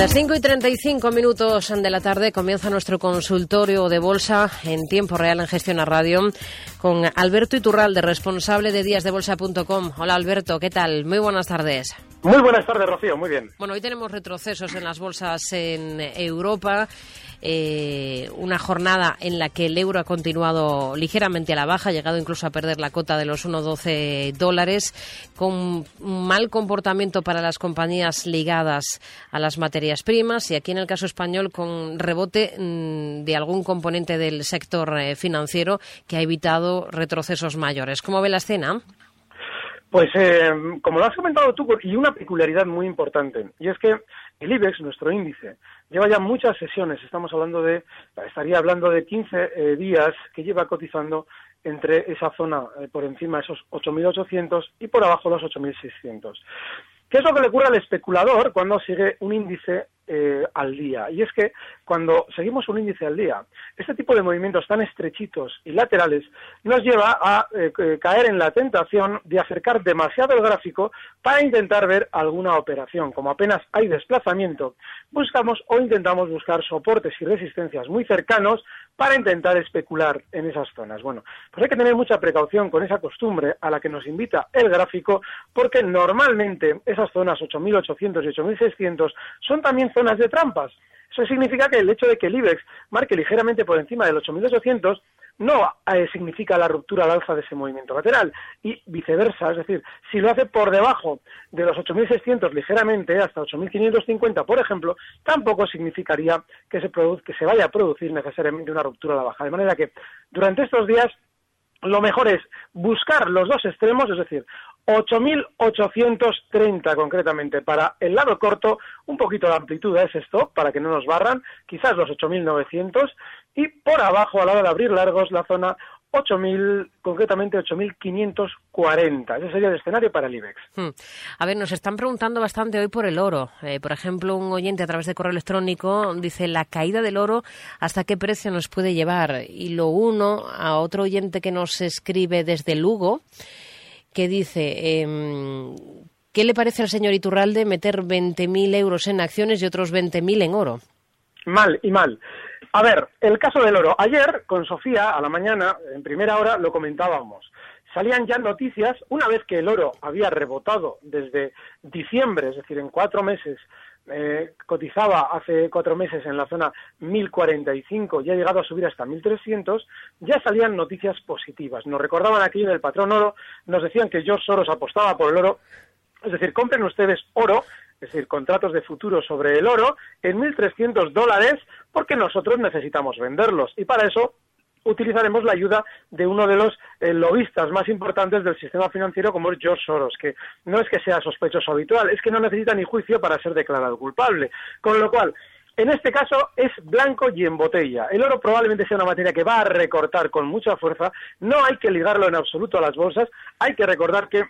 las 5 y 35 minutos de la tarde comienza nuestro consultorio de bolsa en tiempo real en Gestión a Radio con Alberto Iturralde, responsable de díasdebolsa.com. Hola Alberto, ¿qué tal? Muy buenas tardes. Muy buenas tardes, Rocío, muy bien. Bueno, hoy tenemos retrocesos en las bolsas en Europa. Eh, una jornada en la que el euro ha continuado ligeramente a la baja, ha llegado incluso a perder la cota de los 1,12 dólares, con mal comportamiento para las compañías ligadas a las materias primas y aquí en el caso español con rebote mm, de algún componente del sector eh, financiero que ha evitado retrocesos mayores. ¿Cómo ve la escena? Pues eh, como lo has comentado tú, y una peculiaridad muy importante, y es que el IBEX, nuestro índice, lleva ya muchas sesiones, estamos hablando de, estaría hablando de 15 eh, días que lleva cotizando entre esa zona eh, por encima de esos 8.800 y por abajo los 8.600. ¿Qué es lo que le ocurre al especulador cuando sigue un índice eh, al día. Y es que cuando seguimos un índice al día, este tipo de movimientos tan estrechitos y laterales nos lleva a eh, caer en la tentación de acercar demasiado el gráfico para intentar ver alguna operación. Como apenas hay desplazamiento, buscamos o intentamos buscar soportes y resistencias muy cercanos para intentar especular en esas zonas. Bueno, pues hay que tener mucha precaución con esa costumbre a la que nos invita el gráfico, porque normalmente esas zonas 8.800 y 8.600 son también zonas zonas de trampas. Eso significa que el hecho de que el IBEX marque ligeramente por encima del 8.800 no eh, significa la ruptura al alza de ese movimiento lateral y viceversa, es decir, si lo hace por debajo de los 8.600 ligeramente hasta 8.550, por ejemplo, tampoco significaría que se, que se vaya a producir necesariamente una ruptura a la baja. De manera que durante estos días lo mejor es buscar los dos extremos, es decir, 8.830 concretamente para el lado corto, un poquito de amplitud es esto, para que no nos barran, quizás los 8.900, y por abajo, a la hora de abrir largos, la zona 8.000, concretamente 8.540. Ese sería el escenario para el IBEX. Hmm. A ver, nos están preguntando bastante hoy por el oro. Eh, por ejemplo, un oyente a través de correo electrónico dice la caída del oro, ¿hasta qué precio nos puede llevar? Y lo uno a otro oyente que nos escribe desde Lugo que dice, em, ¿qué le parece al señor Iturralde meter 20.000 euros en acciones y otros 20.000 en oro? Mal y mal. A ver, el caso del oro. Ayer, con Sofía, a la mañana, en primera hora, lo comentábamos. Salían ya noticias, una vez que el oro había rebotado desde diciembre, es decir, en cuatro meses, eh, cotizaba hace cuatro meses en la zona 1045 y ha llegado a subir hasta 1300, ya salían noticias positivas. Nos recordaban aquí en el patrón oro, nos decían que George Soros apostaba por el oro, es decir, compren ustedes oro, es decir, contratos de futuro sobre el oro en 1.300 dólares porque nosotros necesitamos venderlos y para eso utilizaremos la ayuda de uno de los eh, lobistas más importantes del sistema financiero como es George Soros, que no es que sea sospechoso habitual, es que no necesita ni juicio para ser declarado culpable. Con lo cual, en este caso es blanco y en botella. El oro probablemente sea una materia que va a recortar con mucha fuerza. No hay que ligarlo en absoluto a las bolsas. Hay que recordar que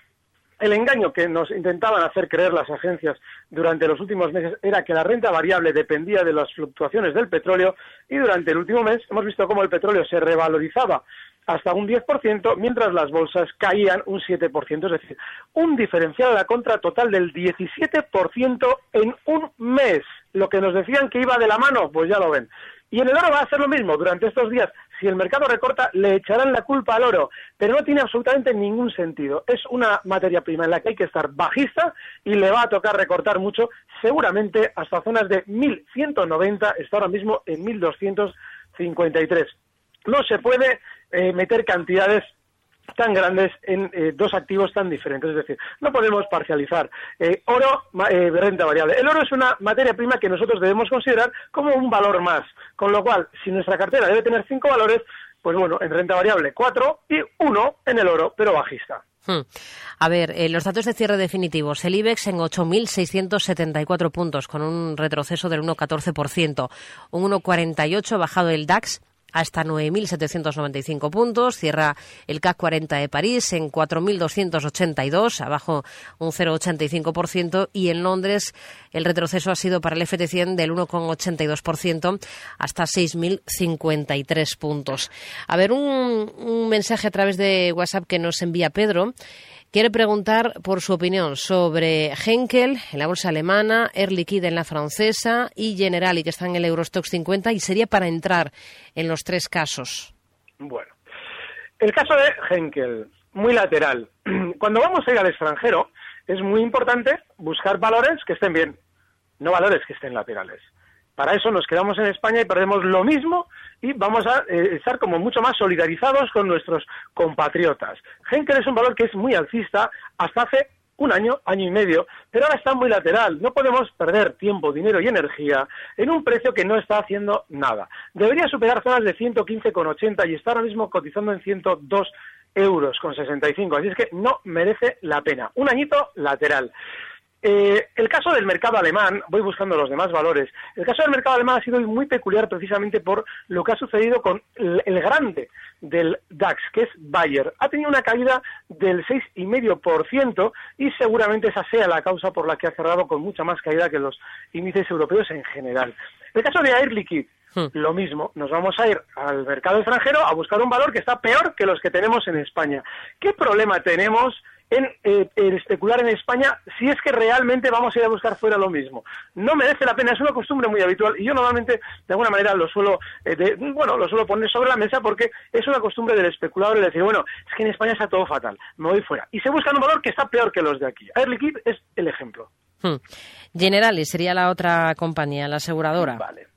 el engaño que nos intentaban hacer creer las agencias durante los últimos meses era que la renta variable dependía de las fluctuaciones del petróleo y durante el último mes hemos visto cómo el petróleo se revalorizaba hasta un 10%, mientras las bolsas caían un 7%, es decir, un diferencial a la contra total del 17% en un mes. Lo que nos decían que iba de la mano, pues ya lo ven. Y en el oro va a ser lo mismo. Durante estos días, si el mercado recorta, le echarán la culpa al oro. Pero no tiene absolutamente ningún sentido. Es una materia prima en la que hay que estar bajista y le va a tocar recortar mucho, seguramente hasta zonas de 1190, está ahora mismo en 1253. No se puede eh, meter cantidades tan grandes en eh, dos activos tan diferentes. Es decir, no podemos parcializar eh, oro, eh, renta variable. El oro es una materia prima que nosotros debemos considerar como un valor más. Con lo cual, si nuestra cartera debe tener cinco valores, pues bueno, en renta variable cuatro y uno en el oro, pero bajista. Hmm. A ver, eh, los datos de cierre definitivos. El IBEX en 8.674 puntos, con un retroceso del 1,14%. Un 1,48 bajado el DAX hasta 9.795 puntos. Cierra el CAC 40 de París en 4.282, abajo un 0,85%. Y en Londres el retroceso ha sido para el FT100 del 1,82% hasta 6.053 puntos. A ver, un, un mensaje a través de WhatsApp que nos envía Pedro quiere preguntar por su opinión sobre Henkel en la bolsa alemana, Air Liquide en la francesa y Generali que está en el Eurostox 50 y sería para entrar en los tres casos. Bueno, el caso de Henkel, muy lateral. Cuando vamos a ir al extranjero es muy importante buscar valores que estén bien, no valores que estén laterales. Para eso nos quedamos en España y perdemos lo mismo y vamos a eh, estar como mucho más solidarizados con nuestros compatriotas. Henkel es un valor que es muy alcista hasta hace un año, año y medio, pero ahora está muy lateral. No podemos perder tiempo, dinero y energía en un precio que no está haciendo nada. Debería superar zonas de 115,80 y está ahora mismo cotizando en 102 euros con 65. Así es que no merece la pena. Un añito lateral. Eh, el caso del mercado alemán, voy buscando los demás valores, el caso del mercado alemán ha sido muy peculiar precisamente por lo que ha sucedido con el, grande del DAX, que es Bayer. Ha tenido una caída del 6,5% y seguramente esa sea la causa por la que ha cerrado con mucha más caída que los índices europeos en general. El caso de Air Liquide, hmm. lo mismo, nos vamos a ir al mercado extranjero a buscar un valor que está peor que los que tenemos en España. ¿Qué problema tenemos en, eh, especular en España si es que realmente vamos a ir a buscar fuera lo mismo. No merece la pena, es una costumbre muy habitual y yo normalmente de alguna manera lo suelo, eh, bueno, lo suelo poner sobre la mesa porque es una costumbre del especulador el decir, bueno, es que en España está todo fatal, me voy fuera. Y se busca un valor que está peor que los de aquí. Air Liquide es el ejemplo. Hmm. Generali sería la otra compañía, la aseguradora. Vale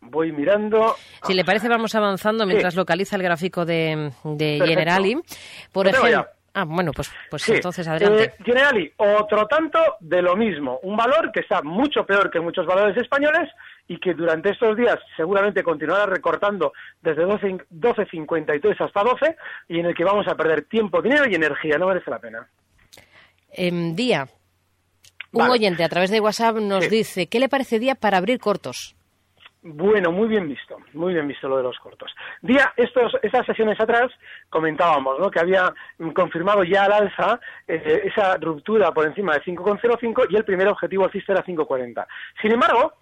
voy mirando. Si le parece, vamos avanzando mientras localiza el gráfico de, Generali. Por ejemplo, Ah, bueno, pues, pues entonces adelante. Eh, Generali, otro tanto de lo mismo. Un valor que está mucho peor que muchos valores españoles y que durante estos días seguramente continuará recortando desde 12.53 hasta 12 y en el que vamos a perder tiempo, dinero y energía. No merece la pena. En día, un oyente a través de WhatsApp nos dice, ¿qué le parece día para abrir cortos? Bueno, muy bien visto, muy bien visto lo de los cortos. Día, estos, estas sesiones atrás comentábamos ¿no? que había confirmado ya al alza eh, esa ruptura por encima de 5,05 y el primer objetivo alcista era 5,40. Sin embargo,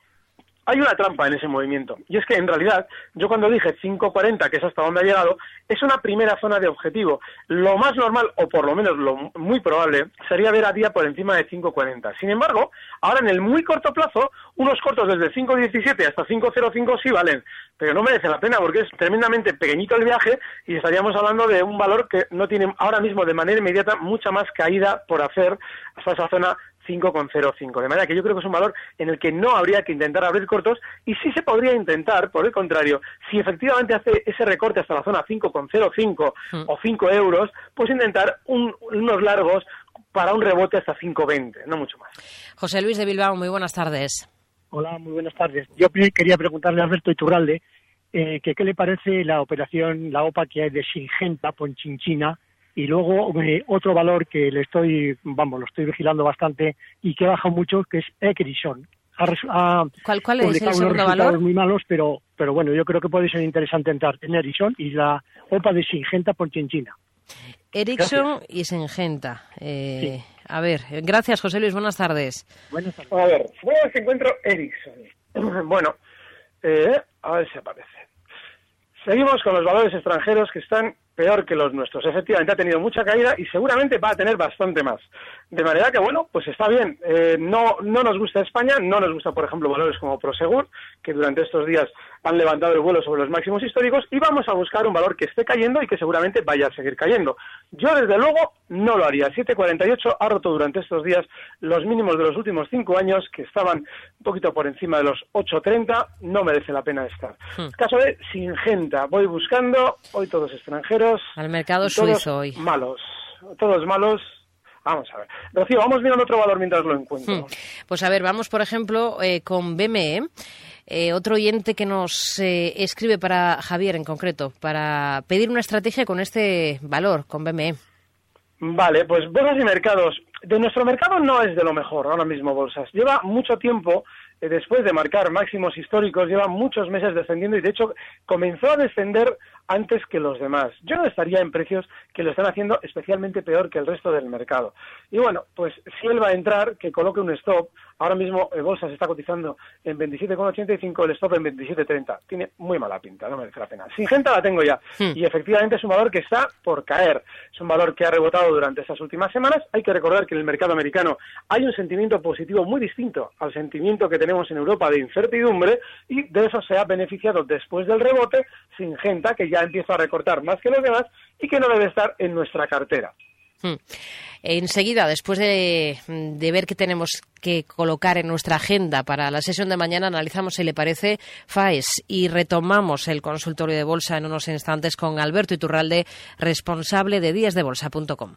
hay una trampa en ese movimiento. Y es que en realidad, yo cuando dije 5.40, que es hasta donde ha llegado, es una primera zona de objetivo. Lo más normal, o por lo menos lo muy probable, sería ver a día por encima de 5.40. Sin embargo, ahora en el muy corto plazo, unos cortos desde 5.17 hasta 5.05 sí valen. Pero no merece la pena porque es tremendamente pequeñito el viaje y estaríamos hablando de un valor que no tiene ahora mismo de manera inmediata mucha más caída por hacer hasta esa zona 5,05. De manera que yo creo que es un valor en el que no habría que intentar abrir cortos y sí se podría intentar, por el contrario, si efectivamente hace ese recorte hasta la zona 5,05 mm. o 5 euros, pues intentar unos largos para un rebote hasta 5,20, no mucho más. José Luis de Bilbao, muy buenas tardes. Hola, muy buenas tardes. Yo quería preguntarle a Alberto Iturralde eh, que qué le parece la operación, la OPA que hay de Singenta, Ponchinchina, y luego eh, otro valor que le estoy, vamos, lo estoy vigilando bastante y que baja mucho, que es Ecrison. ¿Cuál, ¿Cuál, es el segundo valor? muy malos, pero, pero bueno, yo creo que puede ser interesante entrar en Ericsson y la OPA de Singenta por Chinchina. Ericsson y Singenta. Eh, A ver, gracias José Luis, buenas tardes. Buenas tardes. A ver, ¿dónde se encuentro Ericsson? Bueno, eh, a ver si aparece. Seguimos con los valores extranjeros que están peor que los nuestros. Efectivamente ha tenido mucha caída y seguramente va a tener bastante más. De manera que, bueno, pues está bien. Eh, no, no nos gusta España, no nos gusta, por ejemplo, valores como Prosegur, que durante estos días han levantado el vuelo sobre los máximos históricos y vamos a buscar un valor que esté cayendo y que seguramente vaya a seguir cayendo. Yo, desde luego, no lo haría. 7,48 ha roto durante estos días los mínimos de los últimos cinco años, que estaban un poquito por encima de los 8,30. No merece la pena estar. Hmm. Caso de Singenta. Voy buscando, hoy todos extranjeros. Al mercado suizo hoy. Malos. Todos malos. Vamos a ver. Rocío, vamos mirando otro valor mientras lo encuentro. Hmm. Pues a ver, vamos por ejemplo eh, con BME. Eh, otro oyente que nos eh, escribe para Javier en concreto, para pedir una estrategia con este valor, con BME. Vale, pues bolsas y mercados. De nuestro mercado no es de lo mejor ahora mismo bolsas. Lleva mucho tiempo después de marcar máximos históricos, lleva muchos meses descendiendo y de hecho comenzó a descender antes que los demás. Yo no estaría en precios que lo están haciendo especialmente peor que el resto del mercado. Y bueno, pues si él va a entrar, que coloque un stop. Ahora mismo el bolsa se está cotizando en 27,85, el stop en 27,30. Tiene muy mala pinta, no merece la pena. Singenta la tengo ya. Hmm. Y efectivamente es un valor que está por caer. Es un valor que ha rebotado durante estas últimas semanas. Hay que recordar que en el mercado americano hay un sentimiento positivo muy distinto al sentimiento que tenemos en Europa de incertidumbre y de eso se ha beneficiado después del rebote Singenta, que ya empieza a recortar más que los demás y que no debe estar en nuestra cartera. Hmm. Enseguida, después de, ver qué tenemos que colocar en nuestra agenda para la sesión de mañana, analizamos si le parece FAES y retomamos el consultorio de bolsa en unos instantes con Alberto Iturralde, responsable de díasdebolsa.com.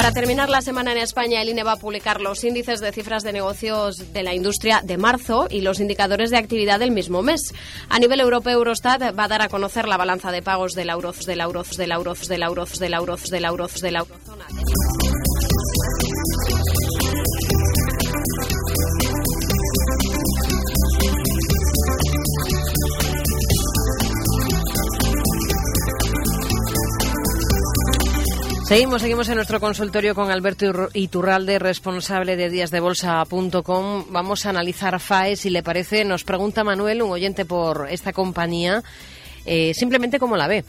Para terminar la semana en España, el INE va a publicar los índices de cifras de negocios de la industria de marzo y los indicadores de actividad del mismo mes. A nivel europeo, Eurostat va a dar a conocer la balanza de pagos de la Euros, Seguimos, seguimos en nuestro consultorio con Alberto Iturralde, responsable de díasdebolsa.com. Vamos a analizar FAE, si le parece. Nos pregunta Manuel, un oyente por esta compañía, eh, simplemente cómo la ve.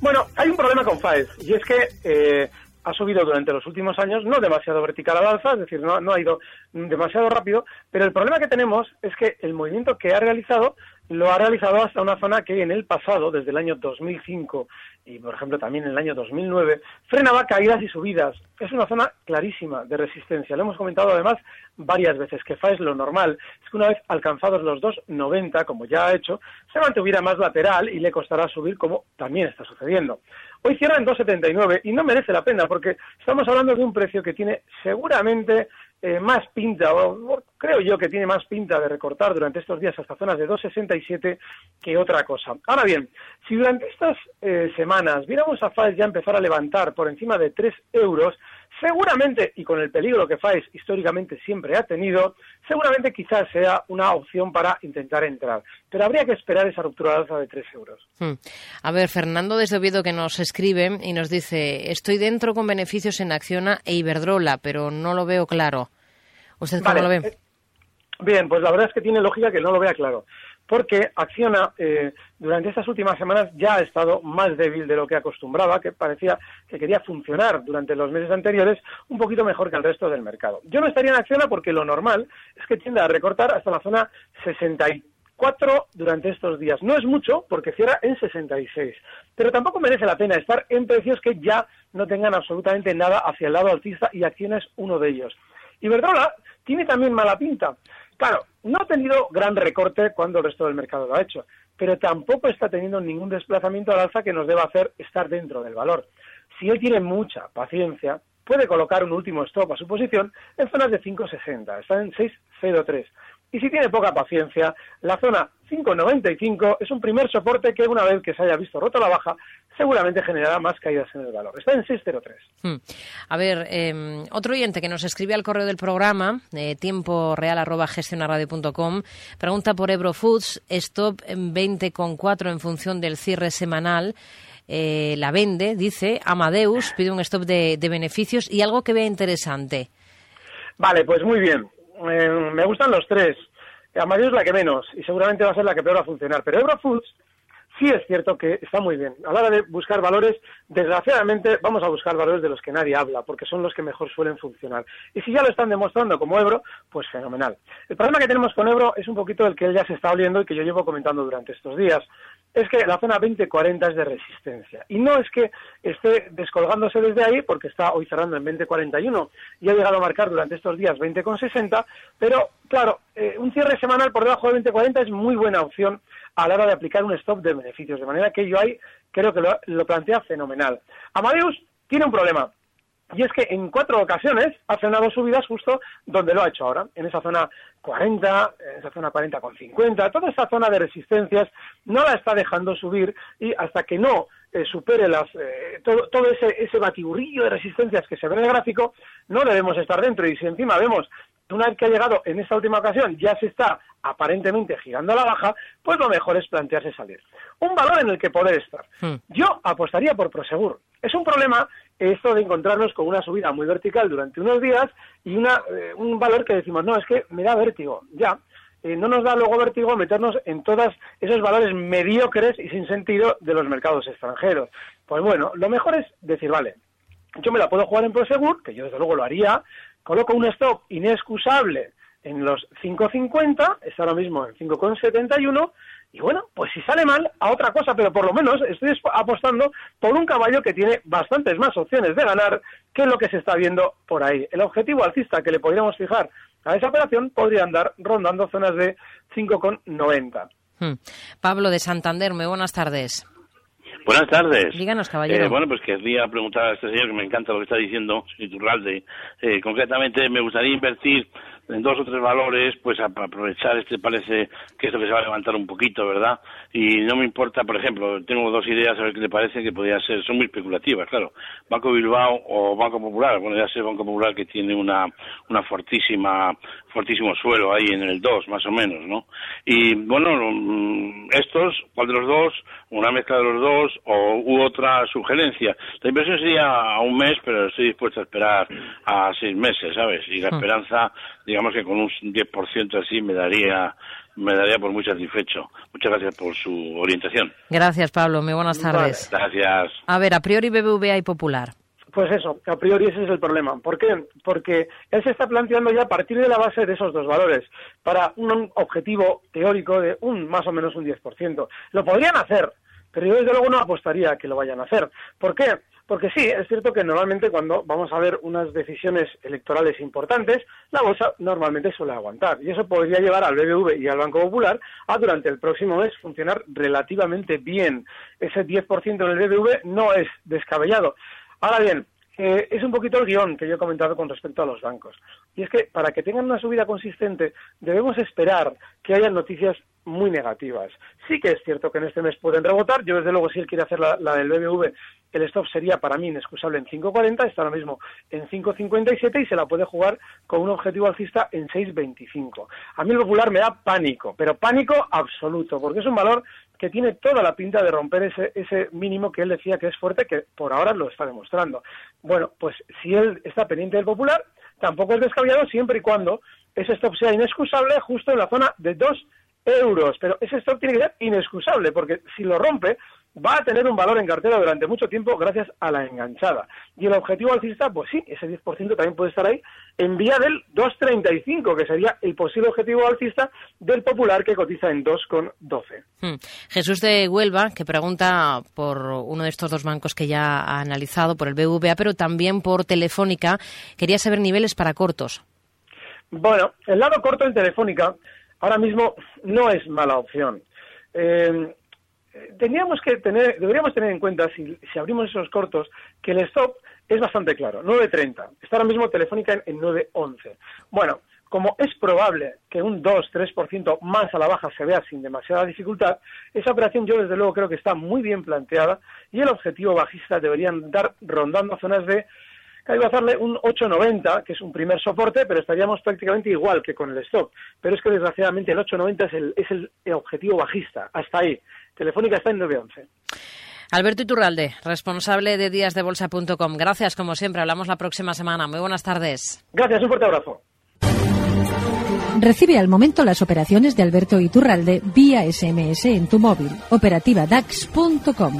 Bueno, hay un problema con FAES y es que eh, ha subido durante los últimos años, no demasiado vertical al alza, es decir, no ha ido demasiado rápido, pero el problema que tenemos es que el movimiento que ha realizado lo ha realizado hasta una zona que en el pasado, desde el año 2005 y, por ejemplo, también en el año 2009, frenaba caídas y subidas. Es una zona clarísima de resistencia. Lo hemos comentado además varias veces, que FAES lo normal es que una vez alcanzados los 2,90, como ya ha hecho, se mantuviera más lateral y le costará subir como también está sucediendo. Hoy cierra en 2,79 y no merece la pena porque estamos hablando de un precio que tiene seguramente eh, más pinta, o, creo yo que tiene más pinta de recortar durante estos días hasta zonas de 2,67 que otra cosa. Ahora bien, si durante estas eh, semanas viéramos a FAES ya empezar a levantar por encima de 3 euros, seguramente, y con el peligro que FAES históricamente siempre ha tenido, seguramente quizás sea una opción para intentar entrar. Pero habría que esperar esa ruptura de alza de 3 euros. Hmm. A ver, Fernando desde Oviedo que nos escribe y nos dice, estoy dentro con beneficios en Acciona e Iberdrola, pero no lo veo claro. ¿Usted cómo lo ve? Eh, bien, pues la verdad es que tiene lógica que no lo vea claro, porque Acciona eh, durante estas últimas semanas ya ha estado más débil de lo que acostumbraba, que parecía que quería funcionar durante los meses anteriores un poquito mejor que el resto del mercado. Yo no estaría en Acciona porque lo normal es que tienda a recortar hasta la zona 64 durante estos días. No es mucho porque cierra en 66, pero tampoco merece la pena estar en precios que ya no tengan absolutamente nada hacia el lado alcista y Acciona es uno de ellos. Iberdrola tiene también mala pinta. Claro, no ha tenido gran recorte cuando el resto del mercado lo ha hecho, pero tampoco está teniendo ningún desplazamiento al alza que nos deba hacer estar dentro del valor. Si él tiene mucha paciencia, puede colocar un último stop a su posición en zonas de 5,60, está en 6,03. Y si tiene poca paciencia, la zona 5,95 es un primer soporte que una vez que se haya visto roto la baja, seguramente generará más caídas en el valor. Está en 6,03. Hmm. A ver, em, otro oyente que nos escribe al correo del programa, eh, tiempo real arroba pregunta por Ebro Foods, stop en 20,4 en función del cierre semanal. Eh, la vende, dice Amadeus, pide un stop de, de beneficios y algo que vea interesante. Vale, pues muy bien. Eh, me gustan los tres. Amadeus es la que menos y seguramente va a ser la que peor va a funcionar. Pero Eurofoods sí es cierto que está muy bien. A la hora de buscar valores, desgraciadamente vamos a buscar valores de los que nadie habla, porque son los que mejor suelen funcionar. Y si ya lo están demostrando como Ebro, pues fenomenal. El problema que tenemos con Ebro es un poquito el que él ya se está oliendo y que yo llevo comentando durante estos días. Es que la zona 2040 es de resistencia. Y no es que esté descolgándose desde ahí, porque está hoy cerrando en 2041 y ha llegado a marcar durante estos días 20,60, pero claro, eh, un cierre semanal por debajo de 20,40 es muy buena opción a la hora de aplicar un stop de beneficios. De manera que yo ahí creo que lo, plantea fenomenal. Amadeus tiene un problema. Y es que en cuatro ocasiones ha frenado subidas justo donde lo ha hecho ahora, en esa zona 40, en esa zona 40 con 50, toda esa zona de resistencias no la está dejando subir y hasta que no eh, supere las, eh, todo, todo, ese, ese batiburrillo de resistencias que se ve en el gráfico, no debemos estar dentro. Y si encima vemos una vez que ha llegado en esta última ocasión ya se está aparentemente girando a la baja, pues lo mejor es plantearse salir. Un valor en el que poder estar. Hmm. Yo apostaría por Prosegur. Es un problema esto de encontrarnos con una subida muy vertical durante unos días y una, eh, un valor que decimos, no, es que me da vértigo, ya. Eh, no nos da luego vértigo meternos en todos esos valores mediocres y sin sentido de los mercados extranjeros. Pues bueno, lo mejor es decir, vale, yo me la puedo jugar en Prosegur, que yo desde luego lo haría, coloco un stop inexcusable en los 5.50, está ahora mismo en 5.71, y bueno, pues si sale mal, a otra cosa, pero por lo menos estoy apostando por un caballo que tiene bastantes más opciones de ganar que lo que se está viendo por ahí. El objetivo alcista que le podríamos fijar a esa operación podría andar rondando zonas de 5,90. Hmm. Pablo de Santander, muy buenas tardes. Buenas tardes. Díganos, caballero. Eh, bueno, pues querría preguntar a este señor que me encanta lo que está diciendo, Iturralde. Eh, concretamente, me gustaría invertir en dos o tres valores, pues a, aprovechar este parece que esto que se va a levantar un poquito, ¿verdad? Y no me importa, por ejemplo, tengo dos ideas a ver qué le parece que podría ser, son muy especulativas, claro. Banco Bilbao o Banco Popular, bueno, ya sé Banco Popular que tiene una, una fortísima, fortísimo suelo ahí en el 2, más o menos, ¿no? Y bueno, mm, estos, ¿cuál de los dos? Una mezcla de los dos o u otra sugerencia. La inversión sería a un mes, pero estoy dispuesto a esperar a seis meses, ¿sabes? Y la hmm. esperanza, digamos que con un 10% así me daría me daría por muy satisfecho. Muchas gracias por su orientación. Gracias, Pablo. Muy buenas tardes. Gracias. A ver, a priori BBVA y Popular. Pues eso, a priori ese es el problema. ¿Por qué? Porque él se está planteando ya a partir de la base de esos dos valores para un objetivo teórico de un más o menos un 10%. Lo podrían hacer, pero yo desde luego no apostaría a que lo vayan a hacer. ¿Por qué? Porque sí, es cierto que normalmente cuando vamos a ver unas decisiones electorales importantes, la bolsa normalmente suele aguantar. Y eso podría llevar al BBV y al Banco Popular a durante el próximo mes funcionar relativamente bien. Ese 10% en el BBV no es descabellado. Ahora bien, eh, es un poquito el guion que yo he comentado con respecto a los bancos. Y es que para que tengan una subida consistente debemos esperar que haya noticias muy negativas. Sí que es cierto que en este mes pueden rebotar. Yo, desde luego, si él quiere hacer la, del BBV, el stop sería para mí inexcusable en 5.40, está ahora mismo en 5.57 y se la puede jugar con un objetivo alcista en 6.25. A mí el popular me da pánico, pero pánico absoluto, porque es un valor que tiene toda la pinta de romper ese, ese mínimo que él decía que es fuerte, que por ahora lo está demostrando. Bueno, pues si él está pendiente del popular, tampoco es descabellado siempre y cuando ese stop sea inexcusable justo en la zona de 2 euros. Pero ese stop tiene que ser inexcusable, porque si lo rompe, va a tener un valor en cartera durante mucho tiempo gracias a la enganchada. Y el objetivo alcista, pues sí, ese 10% también puede estar ahí en vía del 2,35, que sería el posible objetivo alcista del popular que cotiza en 2,12. Hmm. Jesús de Huelva, que pregunta por uno de estos dos bancos que ya ha analizado, por el BVA, pero también por Telefónica, quería saber niveles para cortos. Bueno, el lado corto en Telefónica ahora mismo no es mala opción. Eh, teníamos que tener, deberíamos tener en cuenta, si, abrimos esos cortos, que el stop es bastante claro, 9.30. Está ahora mismo Telefónica en, en 9.11. Bueno, como es probable que un 2-3% más a la baja se vea sin demasiada dificultad, esa operación yo desde luego creo que está muy bien planteada y el objetivo bajista deberían dar rondando zonas de que hacerle un 8.90, que es un primer soporte, pero estaríamos prácticamente igual que con el stop. Pero es que desgraciadamente el 8.90 es el, es el objetivo bajista, hasta ahí. Telefónica está en 9.11. Alberto Iturralde, responsable de díasdebolsa.com. Gracias, como siempre. Hablamos la próxima semana. Muy buenas tardes. Gracias, un fuerte abrazo. Recibe al momento las operaciones de Alberto Iturralde vía SMS en tu móvil. Operativa DAX.com.